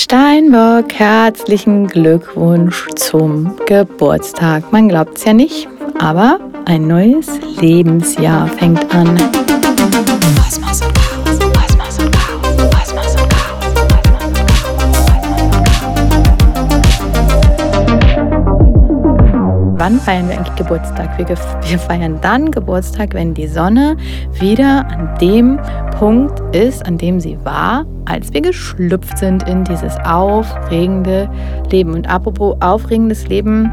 Steinbock, herzlichen Glückwunsch zum Geburtstag. Man glaubt es ja nicht, aber ein neues Lebensjahr fängt an. Wann feiern wir eigentlich Geburtstag? Wir, wir feiern dann Geburtstag, wenn die Sonne wieder an dem Punkt ist, an dem sie war, als wir geschlüpft sind in dieses aufregende Leben. Und apropos aufregendes Leben,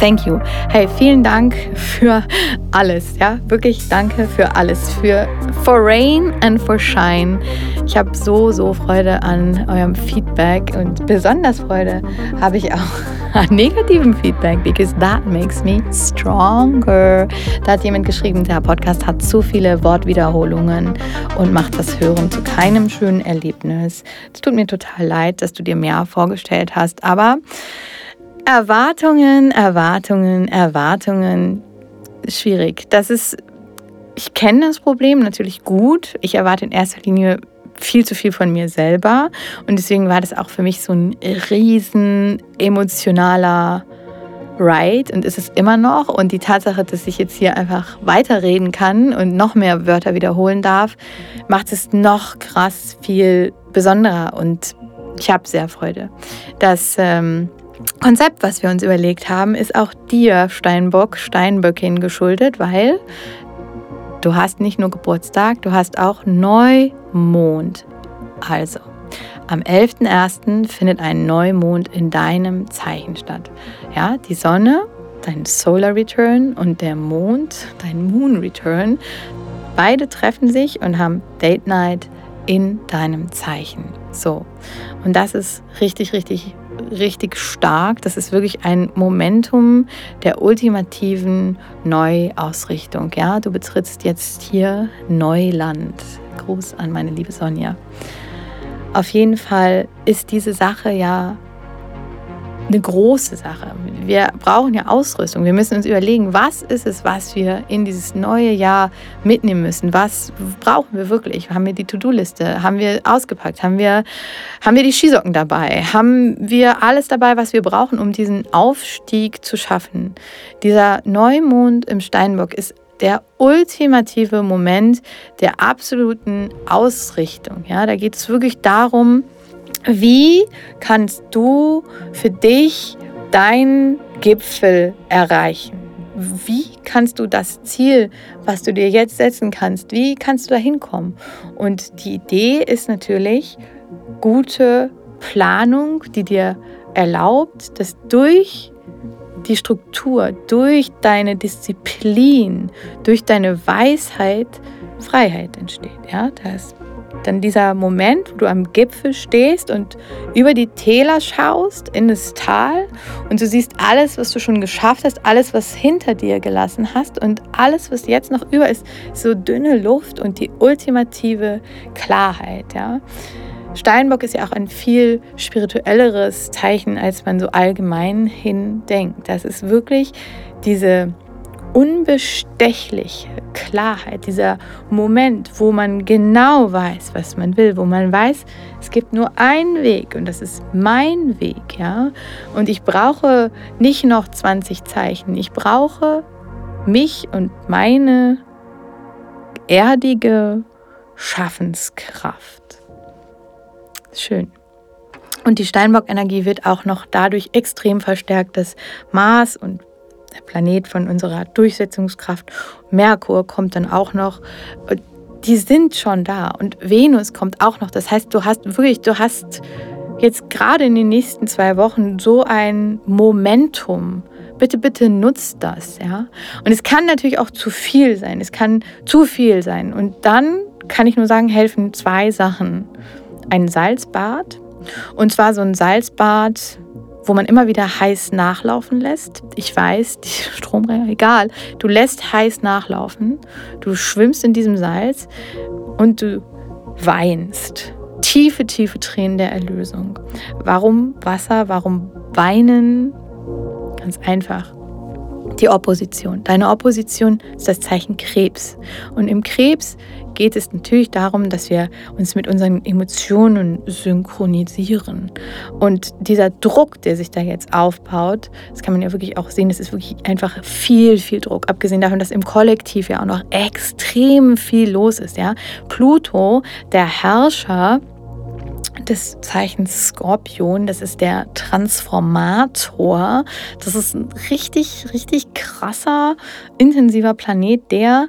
Thank you. Hey, vielen Dank für alles. Ja, wirklich danke für alles. Für for rain and for shine. Ich habe so, so Freude an eurem Feedback und besonders Freude habe ich auch an negativem Feedback, because that makes me stronger. Da hat jemand geschrieben, der Podcast hat zu viele Wortwiederholungen und macht das Hören zu keinem schönen Erlebnis. Es tut mir total leid, dass du dir mehr vorgestellt hast, aber Erwartungen, Erwartungen, Erwartungen. Schwierig. Das ist, ich kenne das Problem natürlich gut. Ich erwarte in erster Linie viel zu viel von mir selber. Und deswegen war das auch für mich so ein riesen emotionaler Ride und ist es immer noch. Und die Tatsache, dass ich jetzt hier einfach weiterreden kann und noch mehr Wörter wiederholen darf, macht es noch krass viel besonderer. Und ich habe sehr Freude, dass ähm, Konzept, was wir uns überlegt haben, ist auch dir, Steinbock, Steinböckin geschuldet, weil du hast nicht nur Geburtstag, du hast auch Neumond. Also, am 11.01. findet ein Neumond in deinem Zeichen statt. Ja, die Sonne, dein Solar Return und der Mond, dein Moon Return, beide treffen sich und haben Date Night in deinem Zeichen. So. Und das ist richtig, richtig richtig stark. Das ist wirklich ein Momentum der ultimativen Neuausrichtung. Ja, du betrittst jetzt hier Neuland. Gruß an meine liebe Sonja. Auf jeden Fall ist diese Sache ja eine große Sache. Wir brauchen ja Ausrüstung. Wir müssen uns überlegen, was ist es, was wir in dieses neue Jahr mitnehmen müssen? Was brauchen wir wirklich? Haben wir die To-Do-Liste? Haben wir ausgepackt? Haben wir, haben wir die Skisocken dabei? Haben wir alles dabei, was wir brauchen, um diesen Aufstieg zu schaffen? Dieser Neumond im Steinbock ist der ultimative Moment der absoluten Ausrichtung. Ja, da geht es wirklich darum, wie kannst du für dich deinen Gipfel erreichen? Wie kannst du das Ziel, was du dir jetzt setzen kannst, wie kannst du da hinkommen? Und die Idee ist natürlich gute Planung, die dir erlaubt, dass durch die Struktur, durch deine Disziplin, durch deine Weisheit Freiheit entsteht. Ja, das dann dieser Moment, wo du am Gipfel stehst und über die Täler schaust in das Tal und du siehst alles, was du schon geschafft hast, alles, was hinter dir gelassen hast und alles, was jetzt noch über ist, so dünne Luft und die ultimative Klarheit. Ja? Steinbock ist ja auch ein viel spirituelleres Zeichen, als man so allgemein hin denkt. Das ist wirklich diese unbestechliche Klarheit, dieser Moment, wo man genau weiß, was man will, wo man weiß, es gibt nur einen Weg und das ist mein Weg, ja? Und ich brauche nicht noch 20 Zeichen, ich brauche mich und meine erdige Schaffenskraft. Schön. Und die Steinbock-Energie wird auch noch dadurch extrem verstärkt, dass Mars und der Planet von unserer Durchsetzungskraft. Merkur kommt dann auch noch. Die sind schon da und Venus kommt auch noch. Das heißt, du hast wirklich, du hast jetzt gerade in den nächsten zwei Wochen so ein Momentum. Bitte, bitte nutzt das, ja. Und es kann natürlich auch zu viel sein. Es kann zu viel sein. Und dann kann ich nur sagen, helfen zwei Sachen. Ein Salzbad. Und zwar so ein Salzbad, wo man immer wieder heiß nachlaufen lässt. Ich weiß, die Stromräder, egal. Du lässt heiß nachlaufen, du schwimmst in diesem Salz und du weinst. Tiefe, tiefe Tränen der Erlösung. Warum Wasser? Warum weinen? Ganz einfach. Die Opposition. Deine Opposition ist das Zeichen Krebs. Und im Krebs geht es natürlich darum, dass wir uns mit unseren Emotionen synchronisieren. Und dieser Druck, der sich da jetzt aufbaut, das kann man ja wirklich auch sehen, das ist wirklich einfach viel, viel Druck. Abgesehen davon, dass im Kollektiv ja auch noch extrem viel los ist. Ja? Pluto, der Herrscher, des Zeichens Skorpion. Das ist der Transformator. Das ist ein richtig, richtig krasser, intensiver Planet, der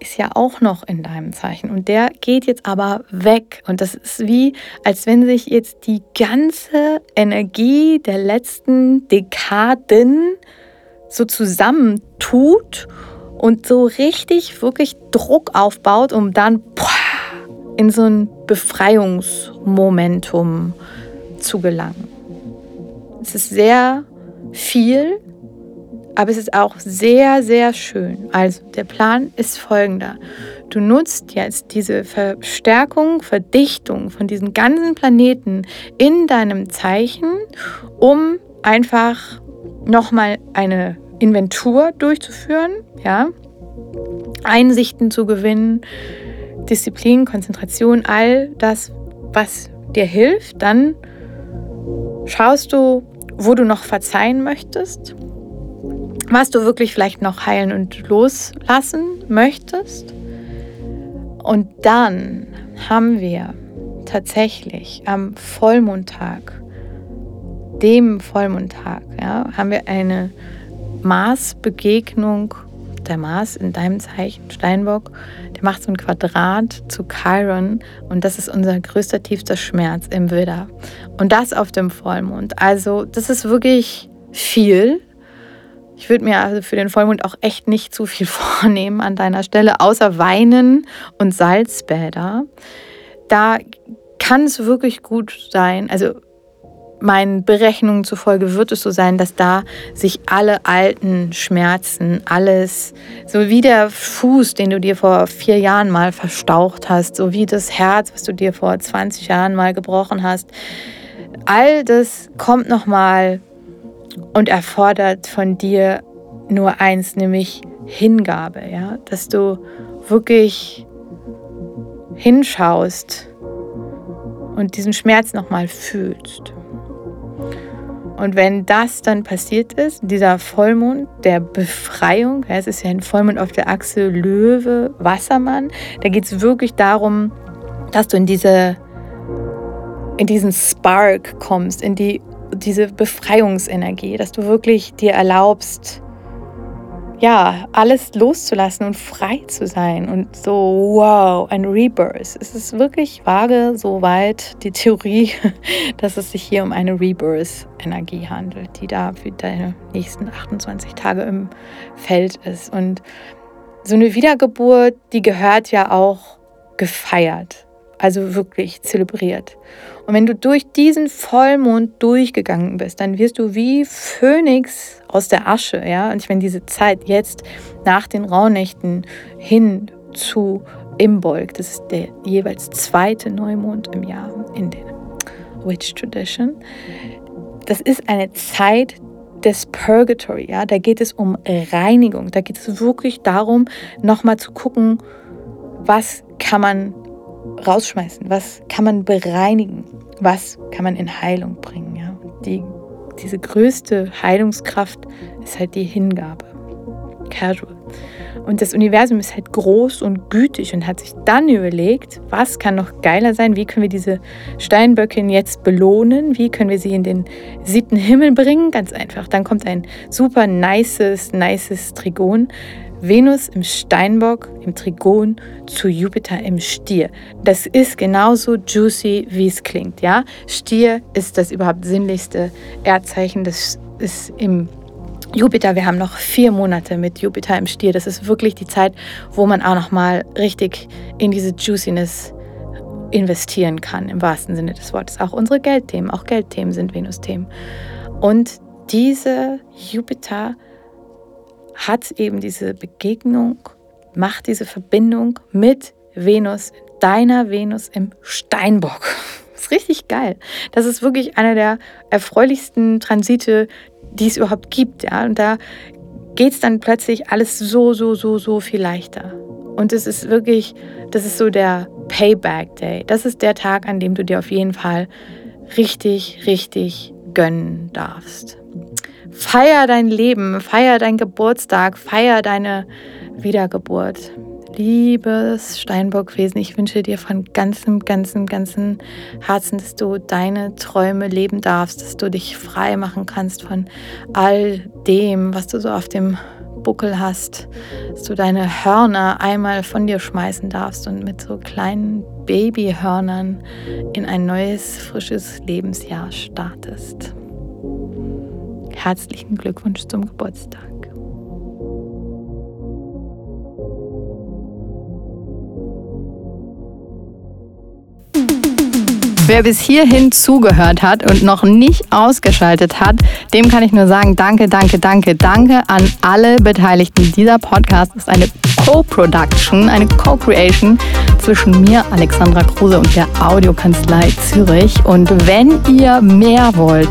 ist ja auch noch in deinem Zeichen und der geht jetzt aber weg und das ist wie, als wenn sich jetzt die ganze Energie der letzten Dekaden so zusammentut und so richtig wirklich Druck aufbaut, um dann in so ein Befreiungsmomentum zu gelangen. Es ist sehr viel, aber es ist auch sehr, sehr schön. Also der Plan ist folgender. Du nutzt jetzt diese Verstärkung, Verdichtung von diesen ganzen Planeten in deinem Zeichen, um einfach nochmal eine Inventur durchzuführen, ja, Einsichten zu gewinnen, Disziplin, Konzentration, all das, was dir hilft, dann schaust du, wo du noch verzeihen möchtest, was du wirklich vielleicht noch heilen und loslassen möchtest. Und dann haben wir tatsächlich am Vollmondtag, dem Vollmondtag, ja, haben wir eine Marsbegegnung der Mars in deinem Zeichen Steinbock, der macht so ein Quadrat zu Chiron und das ist unser größter, tiefster Schmerz im Widder. Und das auf dem Vollmond. Also das ist wirklich viel. Ich würde mir also für den Vollmond auch echt nicht zu viel vornehmen an deiner Stelle, außer Weinen und Salzbäder. Da kann es wirklich gut sein, also meinen Berechnungen zufolge wird es so sein, dass da sich alle alten Schmerzen, alles, so wie der Fuß, den du dir vor vier Jahren mal verstaucht hast, so wie das Herz, was du dir vor 20 Jahren mal gebrochen hast, all das kommt nochmal und erfordert von dir nur eins, nämlich Hingabe, ja, dass du wirklich hinschaust und diesen Schmerz nochmal fühlst. Und wenn das dann passiert ist, dieser Vollmond der Befreiung, ja, es ist ja ein Vollmond auf der Achse Löwe, Wassermann, da geht es wirklich darum, dass du in diese in diesen Spark kommst, in die diese Befreiungsenergie, dass du wirklich dir erlaubst, ja, alles loszulassen und frei zu sein und so, wow, ein Rebirth. Es ist wirklich vage, soweit die Theorie, dass es sich hier um eine Rebirth-Energie handelt, die da für deine nächsten 28 Tage im Feld ist. Und so eine Wiedergeburt, die gehört ja auch gefeiert, also wirklich zelebriert. Und wenn du durch diesen Vollmond durchgegangen bist, dann wirst du wie Phönix aus der Asche, ja. Und ich meine, diese Zeit jetzt nach den Rauhnächten hin zu Imbolg, das ist der jeweils zweite Neumond im Jahr in der Witch Tradition. Das ist eine Zeit des Purgatory, ja. Da geht es um Reinigung. Da geht es wirklich darum, nochmal zu gucken, was kann man rausschmeißen? Was kann man bereinigen? Was kann man in Heilung bringen? Ja? Die, diese größte Heilungskraft ist halt die Hingabe. Casual. Und das Universum ist halt groß und gütig und hat sich dann überlegt, was kann noch geiler sein? Wie können wir diese Steinböckin jetzt belohnen? Wie können wir sie in den siebten Himmel bringen? Ganz einfach. Dann kommt ein super nices, nices Trigon Venus im Steinbock, im Trigon zu Jupiter im Stier. Das ist genauso juicy, wie es klingt. Ja? Stier ist das überhaupt sinnlichste Erdzeichen. Das ist im Jupiter. Wir haben noch vier Monate mit Jupiter im Stier. Das ist wirklich die Zeit, wo man auch noch mal richtig in diese Juiciness investieren kann, im wahrsten Sinne des Wortes. Auch unsere Geldthemen, auch Geldthemen sind Venus-Themen. Und diese Jupiter hat eben diese Begegnung, macht diese Verbindung mit Venus, deiner Venus im Steinbock. Das ist richtig geil. Das ist wirklich einer der erfreulichsten Transite, die es überhaupt gibt. Ja? Und da geht es dann plötzlich alles so, so, so, so viel leichter. Und es ist wirklich, das ist so der Payback Day. Das ist der Tag, an dem du dir auf jeden Fall richtig, richtig gönnen darfst. Feier dein Leben, feier deinen Geburtstag, feier deine Wiedergeburt. Liebes Steinbockwesen, ich wünsche dir von ganzem, ganzem, ganzem Herzen, dass du deine Träume leben darfst, dass du dich frei machen kannst von all dem, was du so auf dem Buckel hast, dass du deine Hörner einmal von dir schmeißen darfst und mit so kleinen Babyhörnern in ein neues, frisches Lebensjahr startest. Herzlichen Glückwunsch zum Geburtstag. Wer bis hierhin zugehört hat und noch nicht ausgeschaltet hat, dem kann ich nur sagen, danke, danke, danke, danke an alle Beteiligten. Dieser Podcast ist eine Co-Production, eine Co-Creation zwischen mir, Alexandra Kruse und der Audiokanzlei Zürich. Und wenn ihr mehr wollt,